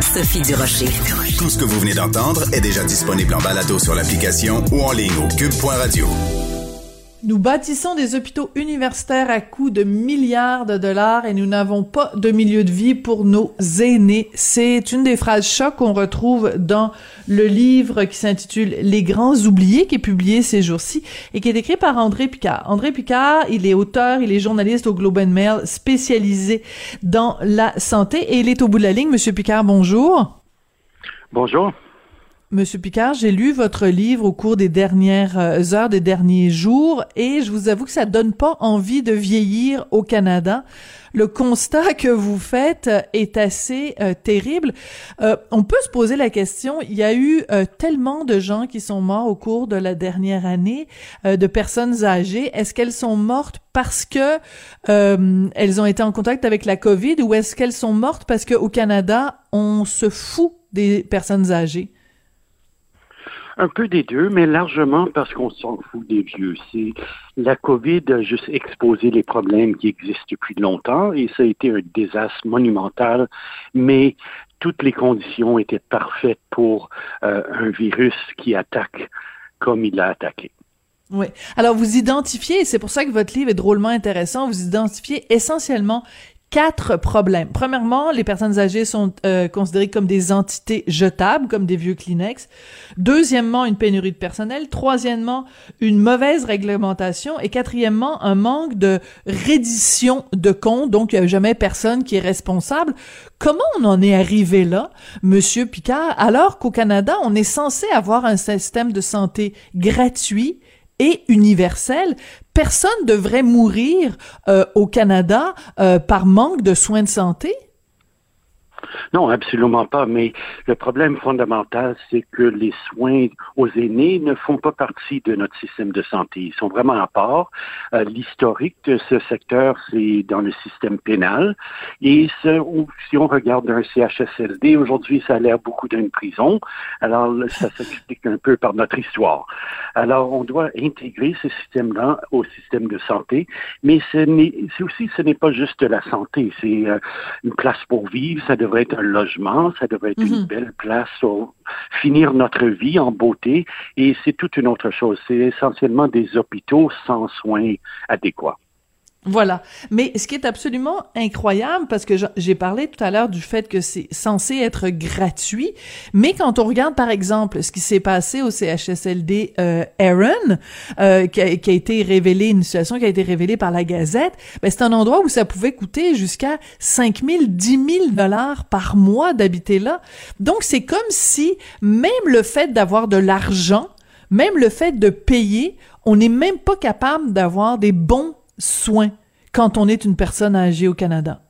Sophie Durocher. Tout ce que vous venez d'entendre est déjà disponible en balado sur l'application ou en ligne au cube.radio. Nous bâtissons des hôpitaux universitaires à coût de milliards de dollars et nous n'avons pas de milieu de vie pour nos aînés. C'est une des phrases chocs qu'on retrouve dans le livre qui s'intitule Les grands oubliés, qui est publié ces jours-ci et qui est écrit par André Picard. André Picard, il est auteur, il est journaliste au Globe and Mail spécialisé dans la santé et il est au bout de la ligne. Monsieur Picard, bonjour. Bonjour. Monsieur Picard, j'ai lu votre livre au cours des dernières euh, heures, des derniers jours, et je vous avoue que ça donne pas envie de vieillir au Canada. Le constat que vous faites est assez euh, terrible. Euh, on peut se poser la question, il y a eu tellement de gens qui sont morts au cours de la dernière année, de personnes âgées. Est-ce qu'elles sont mortes parce que elles ont été en contact avec la COVID ou est-ce qu'elles sont mortes parce qu'au Canada, on se fout des personnes âgées? Un peu des deux, mais largement parce qu'on s'en fout des vieux. La COVID a juste exposé les problèmes qui existent depuis longtemps et ça a été un désastre monumental, mais toutes les conditions étaient parfaites pour euh, un virus qui attaque comme il a attaqué. Oui. Alors, vous identifiez, et c'est pour ça que votre livre est drôlement intéressant, vous identifiez essentiellement quatre problèmes. Premièrement, les personnes âgées sont euh, considérées comme des entités jetables, comme des vieux Kleenex. Deuxièmement, une pénurie de personnel. Troisièmement, une mauvaise réglementation. Et quatrièmement, un manque de reddition de comptes. Donc, il n'y a jamais personne qui est responsable. Comment on en est arrivé là, Monsieur Picard, alors qu'au Canada, on est censé avoir un système de santé gratuit, et universel? Personne devrait mourir euh, au Canada euh, par manque de soins de santé? Non, absolument pas. Mais le problème fondamental, c'est que les soins aux aînés ne font pas partie de notre système de santé. Ils sont vraiment à part. Euh, l'historique de ce secteur, c'est dans le système pénal. Et si on regarde un CHSLD, aujourd'hui, ça a l'air beaucoup d'une prison. Alors, ça s'explique un peu par notre histoire. Alors, on doit intégrer ce système-là au système de santé. Mais c'est aussi, ce n'est pas juste la santé. C'est euh, une place pour vivre. Être un logement, ça devrait être une mhm. belle place pour finir notre vie en beauté et c'est toute une autre chose. C'est essentiellement des hôpitaux sans soins adéquats. Voilà. Mais ce qui est absolument incroyable, parce que j'ai parlé tout à l'heure du fait que c'est censé être gratuit, mais quand on regarde par exemple ce qui s'est passé au CHSLD euh, Aaron, euh, qui, a, été révélé, une situation qui a été révélée par la Gazette, ben c'est un endroit où ça pouvait coûter jusqu'à 5 000, 10 000 dollars par mois d'habiter là. Donc c'est comme si même le fait d'avoir de l'argent, même le fait de payer, on n'est même pas capable d'avoir des bons soins quand on est une personne âgée au Canada?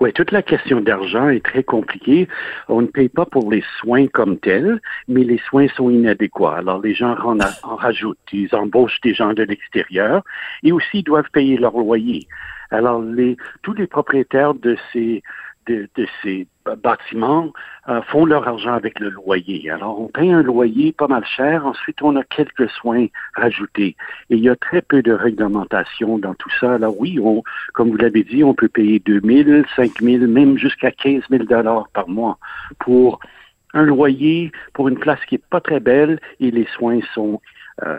Oui, toute la question d'argent est très compliquée. On ne paye pas pour les soins comme tels, mais les soins sont inadéquats. Alors, les gens en, en rajoutent. Ils embauchent des gens de l'extérieur et aussi doivent payer leur loyer. Alors, les, tous les propriétaires de ces de, ces bâtiments euh, font leur argent avec le loyer. Alors, on paye un loyer pas mal cher. Ensuite, on a quelques soins rajoutés. Et il y a très peu de réglementation dans tout ça. Alors oui, on, comme vous l'avez dit, on peut payer 2 000, 5 000, même jusqu'à 15 000 dollars par mois pour un loyer, pour une place qui est pas très belle et les soins sont euh,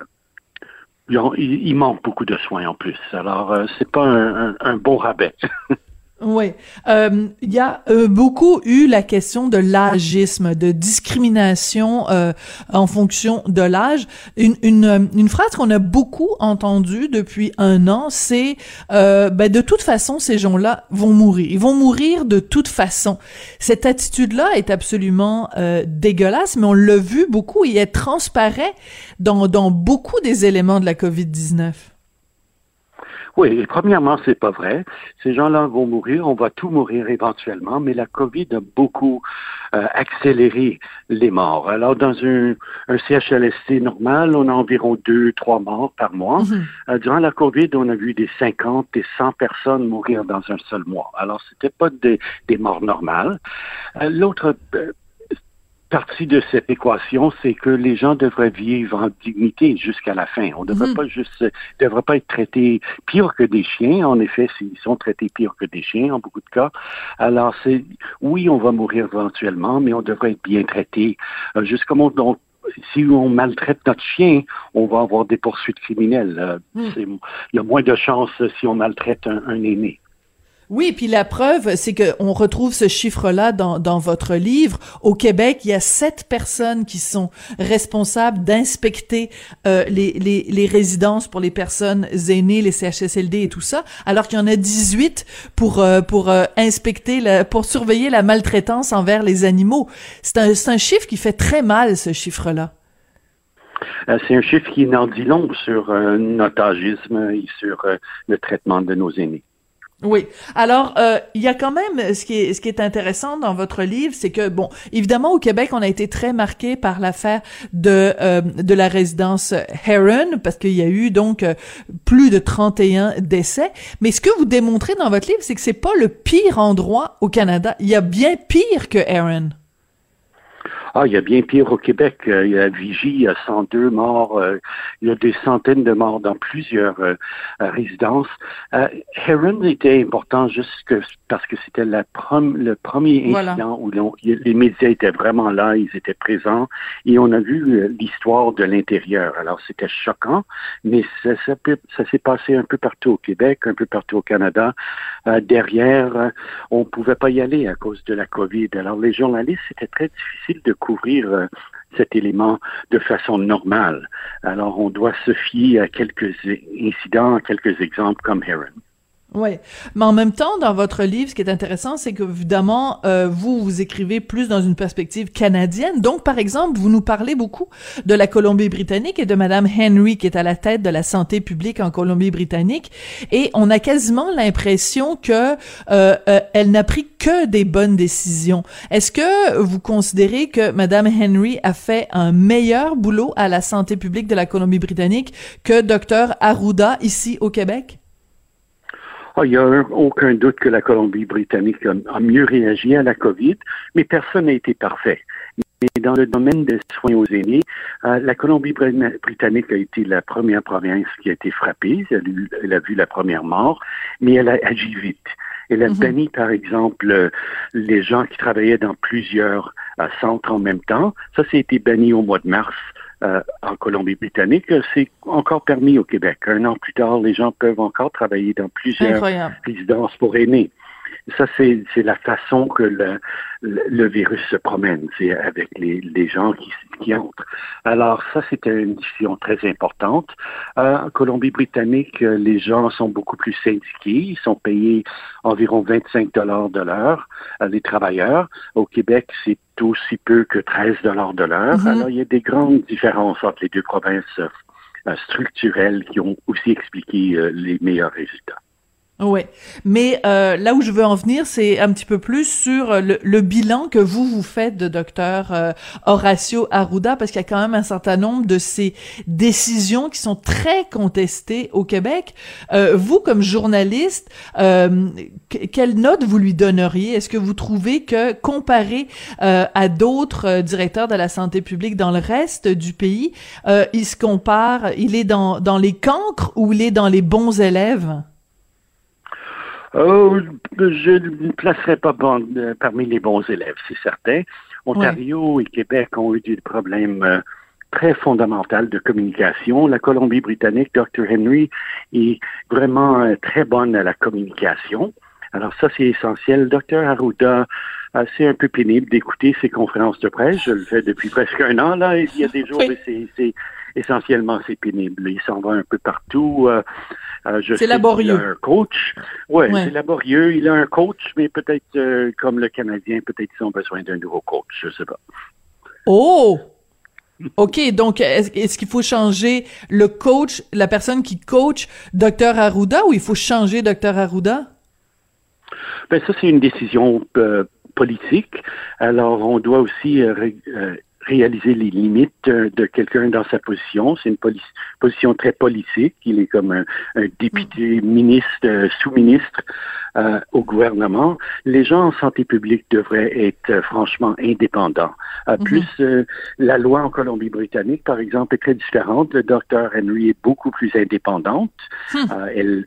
il, manque beaucoup de soins en plus. Alors, euh, c'est pas un bon rabais. Oui. Euh, il y a euh, beaucoup eu la question de l'âgisme, de discrimination euh, en fonction de l'âge. Une, une, une, phrase qu'on a beaucoup entendue depuis un an, c'est ben, de toute façon, ces gens-là vont mourir. Ils vont mourir de toute façon. Cette attitude-là est absolument dégueulasse, mais on l'a vu beaucoup et elle transparaît dans, dans beaucoup des éléments de la COVID-19. Oui, premièrement, c'est pas vrai. Ces gens-là vont mourir, on va tout mourir éventuellement, mais la COVID a beaucoup euh, accéléré les morts. Alors, dans un, un, CHLSC normal, on a environ deux, trois morts par mois. Mhm. Euh, durant la COVID, on a vu des 50 et 100 personnes mourir dans un seul mois. Alors, c'était pas des, des morts normales. Euh, l'autre partie de cette équation, c'est que les gens devraient vivre en dignité jusqu'à la fin. On ne devrait mhm. pas juste, devrait pas être traités pire que des chiens. En effet, ils sont traités pire que des chiens en beaucoup de cas. Alors, c'est, oui, on va mourir éventuellement, mais on devrait être bien traité. Euh, juste comme on, si on maltraite notre chien, on va avoir des poursuites criminelles. Euh, mhm. Il y a moins de chances si on maltraite un aîné. Oui, puis la preuve, c'est qu'on retrouve ce chiffre-là dans, dans votre livre. Au Québec, il y a sept personnes qui sont responsables d'inspecter euh, les, les, les, résidences pour les personnes aînées, les CHSLD et tout ça, alors qu'il y en a 18 pour, euh, pour euh, inspecter, la, pour surveiller la maltraitance envers les animaux. C'est un, un chiffre qui fait très mal, ce chiffre-là. C'est un chiffre qui n'en dit long sur notre agisme et sur le traitement de nos aînés. Oui. Alors, euh, il y a quand même ce qui est ce qui est intéressant dans votre livre, c'est que bon, évidemment au Québec, on a été très marqué par l'affaire de euh, de la résidence Heron parce qu'il y a eu donc euh, plus de 31 décès. Mais ce que vous démontrez dans votre livre, c'est que c'est pas le pire endroit au Canada. Il y a bien pire que Heron. Ah, il y a bien pire au Québec. Euh, il y a Vigie, il y a 102 morts, euh, il y a des centaines de morts dans plusieurs euh, résidences. Heron était important juste parce que c'était le premier incident où les médias étaient vraiment là, ils étaient présents et on a vu l'histoire de l'intérieur. Alors c'était choquant, mais ça, ça s'est passé un peu partout au Québec, un peu partout au Canada. derrière, on pouvait pas y aller à cause de la COVID. Alors les journalistes, c'était très difficile de couvrir euh, cet élément de façon normale. Alors, on doit se fier à quelques incidents, à quelques exemples comme Heron. Oui, mais en même temps, dans votre livre, ce qui est intéressant, c'est que évidemment, euh, vous vous écrivez plus dans une perspective canadienne. Donc, par exemple, vous nous parlez beaucoup de la Colombie-Britannique et de Madame Henry, qui est à la tête de la santé publique en Colombie-Britannique, et on a quasiment l'impression que euh, euh, elle n'a pris que des bonnes décisions. Est-ce que vous considérez que Madame Henry a fait un meilleur boulot à la santé publique de la Colombie-Britannique que Docteur Arruda ici au Québec? Ah, il n'y a aucun doute que la Colombie-Britannique a, mieux réagi à la COVID, mais personne n'a été parfait. Mais dans le domaine des soins aux aînés, euh, la Colombie-Britannique a été la première province qui a été frappée. Elle, a vu la première mort, mais elle a agi vite. Elle a mm-hmm. banni, par exemple, les gens qui travaillaient dans plusieurs euh, centres en même temps. Ça, ça a été banni au mois de mars euh, en Colombie-Britannique, c'est encore permis au Québec. Un an plus tard, les gens peuvent encore travailler dans plusieurs résidences pour aînés. Ça, c'est la façon que le, le, virus se promène, c'est avec les, les gens qui, qui, entrent. Alors, ça, c'était une décision très importante. Euh, en Colombie-Britannique, les gens sont beaucoup plus syndiqués. Ils sont payés environ 25 dollars de l'heure, euh, les travailleurs. Au Québec, c'est aussi peu que 13 dollars de l'heure. Mm-hmm. Alors, il y a des grandes différences entre les deux provinces euh, structurelles qui ont aussi expliqué les meilleurs résultats. Oui, mais euh, là où je veux en venir, c'est un petit peu plus sur le, le, bilan que vous vous faites de docteur euh, Horacio Arruda, parce qu'il y a quand même un certain nombre de ces décisions qui sont très contestées au Québec. Euh, vous, comme journaliste, euh, quelle note vous lui donneriez? Est-ce que vous trouvez que comparé euh, à d'autres directeurs de la santé publique dans le reste du pays, il se compare, il est dans dans les cancres ou il est dans les bons élèves? Oh, je ne placerai pas euh, parmi les bons élèves, c'est certain. Ontario et Québec ont eu des problèmes euh, très fondamentaux de communication. La Colombie-Britannique, Dr. Henry, est vraiment euh, très bonne à la communication. Alors ça, c'est essentiel. Dr. Arruda, c'est un peu pénible d'écouter ses conférences de presse. Je le fais depuis presque un an. Là, il y a des jours, où c'est essentiellement c'est pénible. Il s'en va un peu partout. Euh, c'est laborieux. Il a un coach. Ouais, c'est laborieux. Il a un coach, mais peut-être euh, comme le Canadien, peut-être qu'ils ont besoin d'un nouveau coach. Je sais pas. Oh! OK, donc est-ce qu'il faut changer le coach, la personne qui coach Dr Arruda ou il faut changer Dr Arruda? Ben ça, c'est une décision euh, politique. Alors, on doit aussi euh, euh, réaliser les limites de quelqu'un dans sa position. C'est une position très politique. Il est comme un, député, ministre, sous-ministre au gouvernement. Les gens en santé publique devraient être franchement indépendants. Mm-hmm. Plus la loi en Colombie-Britannique, par exemple, est très différente. Le docteur Henry est beaucoup plus indépendante. Elle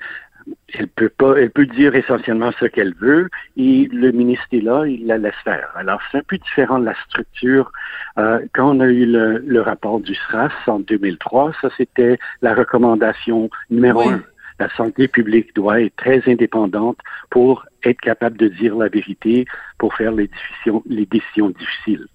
elle peut pas, elle peut dire essentiellement ce qu'elle veut et le ministre est là, il la laisse faire. Alors c'est un peu différent de la structure. Euh, quand on a eu le, rapport du SRAS en 2003, ça c'était la recommandation numéro un. La santé publique doit être très indépendante pour être capable de dire la vérité, pour faire les décisions difficiles.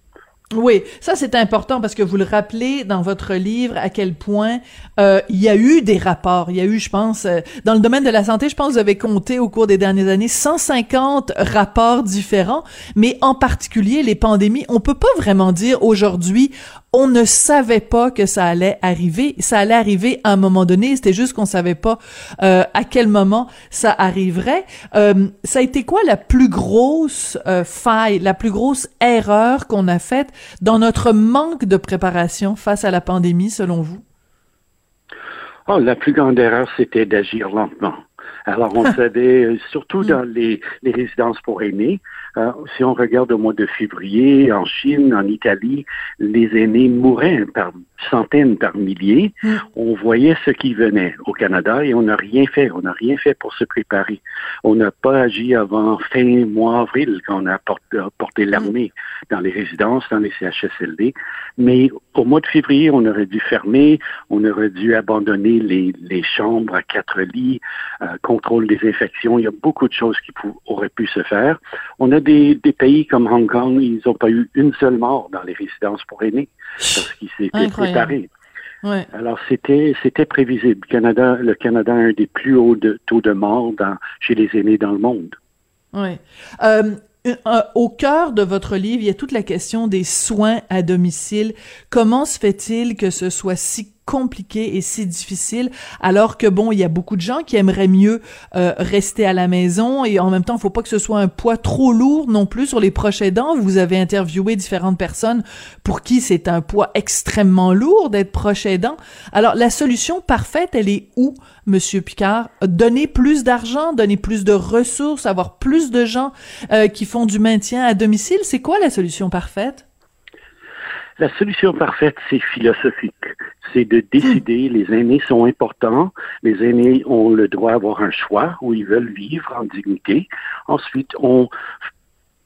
Oui, ça c'est important parce que vous le rappelez dans votre livre à quel point euh, il y a eu des rapports. Il y a eu, je pense, euh, dans le domaine de la santé, je pense que vous avez compté au cours des dernières années 150 rapports différents, mais en particulier les pandémies. On peut pas vraiment dire aujourd'hui on ne savait pas que ça allait arriver. Ça allait arriver à un moment donné. C'était juste qu'on savait pas euh, à quel moment ça arriverait. Euh, ça a été quoi la plus grosse euh, faille, la plus grosse erreur qu'on a faite? Dans notre manque de préparation face à la pandémie, selon vous? Oh, la plus grande erreur, c'était d'agir lentement. Alors, on savait, surtout hmm. dans les, les résidences pour aînés, euh, si on regarde au mois de février, en Chine, en Italie, les aînés mouraient par centaines, par milliers. Mm. On voyait ce qui venait au Canada et on n'a rien fait. On n'a rien fait pour se préparer. On n'a pas agi avant fin mois avril quand on a porté, mm. l'armée dans les résidences, dans les CHSLD. Mais au mois de février, on aurait dû fermer, on aurait dû abandonner les, chambres à quatre lits, euh, contrôle des infections. Il y a beaucoup de choses qui auraient pu se faire. On a des, pays comme Hong Kong, ils n'ont pas eu une seule mort dans les résidences pour aînés parce qu'ils s'étaient préparés. Alors c'était c'était prévisible. Canada, le Canada a un des plus hauts taux de mort chez les aînés dans le monde. Oui. Euh, au cœur de votre livre, il y a toute la question des soins à domicile. Comment se fait-il que ce soit si compliqué et si difficile alors que bon il y a beaucoup de gens qui aimeraient mieux euh, rester à la maison et en même temps il faut pas que ce soit un poids trop lourd non plus sur les proches aidants. Vous avez interviewé différentes personnes pour qui c'est un poids extrêmement lourd d'être proche aidant. Alors la solution parfaite elle est où Monsieur Picard, donner plus d'argent, donner plus de ressources, avoir plus de gens euh, qui font du maintien à domicile, c'est quoi la solution parfaite? La solution parfaite, c'est philosophique. C'est de décider, les aînés sont importants, les aînés ont le droit d'avoir un choix où ils veulent vivre en dignité. Ensuite, on,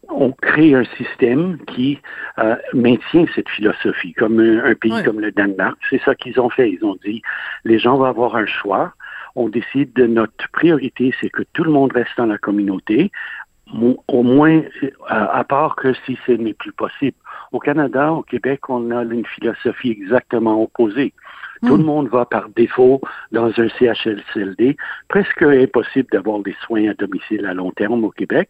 on crée un système qui euh, maintient cette philosophie, comme un, pays comme le Danemark. C'est ça qu'ils ont fait. Ils ont dit, les gens vont avoir un choix. On décide de notre priorité, c'est que tout le monde reste dans la communauté au moins, à, part que si ce n'est plus possible. Au Canada, au Québec, on a une philosophie exactement opposée. Tout le hmm. monde va par défaut dans un CHSLD. Presque impossible d'avoir des soins à domicile à long terme au Québec.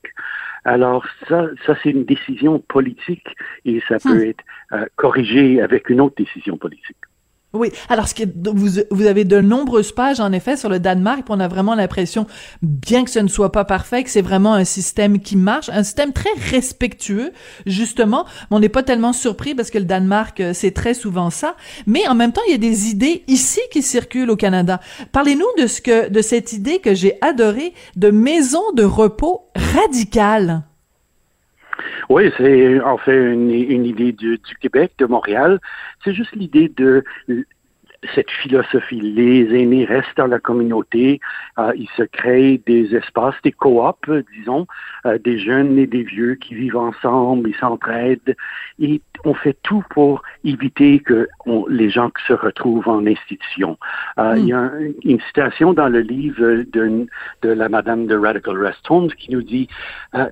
Alors ça, ça c'est une décision politique et ça peut hmm. être euh, corrigé avec une autre décision politique. Oui, alors ce qui vous, vous avez de nombreuses pages en effet sur le Danemark, on a vraiment l'impression, bien que ce ne soit pas parfait, que c'est vraiment un système qui marche, un système très respectueux justement. On n'est pas tellement surpris parce que le Danemark euh, c'est très souvent ça, mais en même temps il y a des idées ici qui circulent au Canada. Parlez-nous de ce que de cette idée que j'ai adorée de maison de repos radicale. Oui, c'est en fait une, idée du, Québec, de Montréal. C'est juste l'idée de cette philosophie. Les aînés restent dans la communauté, euh, ils se créent des espaces, des coops, disons, euh, des jeunes et des vieux qui vivent ensemble, ils s'entraident, on fait tout pour éviter que les gens se retrouvent en institution. Euh, il y a une citation dans le livre de, de la madame de Radical Rest Homes qui nous dit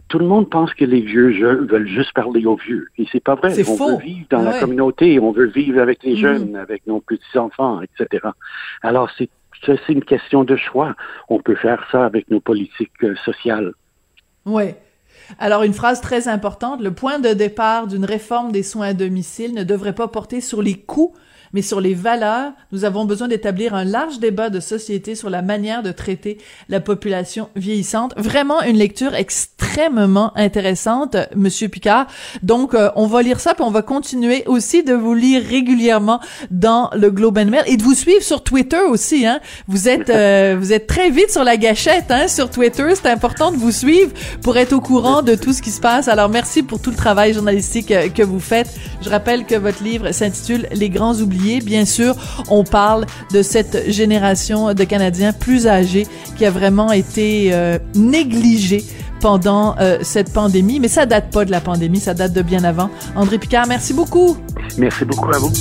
tout le monde pense que les vieux veulent juste parler aux vieux, et c'est pas vrai. On veut vivre dans la communauté, on veut vivre avec les mm. jeunes, avec nos petits enfants etc. Alors, c'est une question de choix. On peut faire ça avec nos politiques euh, sociales. Oui. Alors, une phrase très importante, le point de départ d'une réforme des soins à domicile ne devrait pas porter sur les coûts, mais sur les valeurs, nous avons besoin d'établir un large débat de société sur la manière de traiter la population vieillissante. Vraiment une lecture extrêmement intéressante, Monsieur Picard. Donc, euh, on va lire ça, puis on va continuer aussi de vous lire régulièrement dans le Globe and Mail et de vous suivre sur Twitter aussi. Hein. Vous êtes euh, vous êtes très vite sur la gâchette hein, sur Twitter. C'est important de vous suivre pour être au courant de tout ce qui se passe. Alors, merci pour tout le travail journalistique euh, que vous faites. Je rappelle que votre livre s'intitule Les grands oubliés Bien sûr, on parle de cette génération de Canadiens plus âgés qui a vraiment été euh, négligée pendant euh, cette pandémie, mais ça date pas de la pandémie, ça date de bien avant. André Picard, merci beaucoup. Merci beaucoup à vous.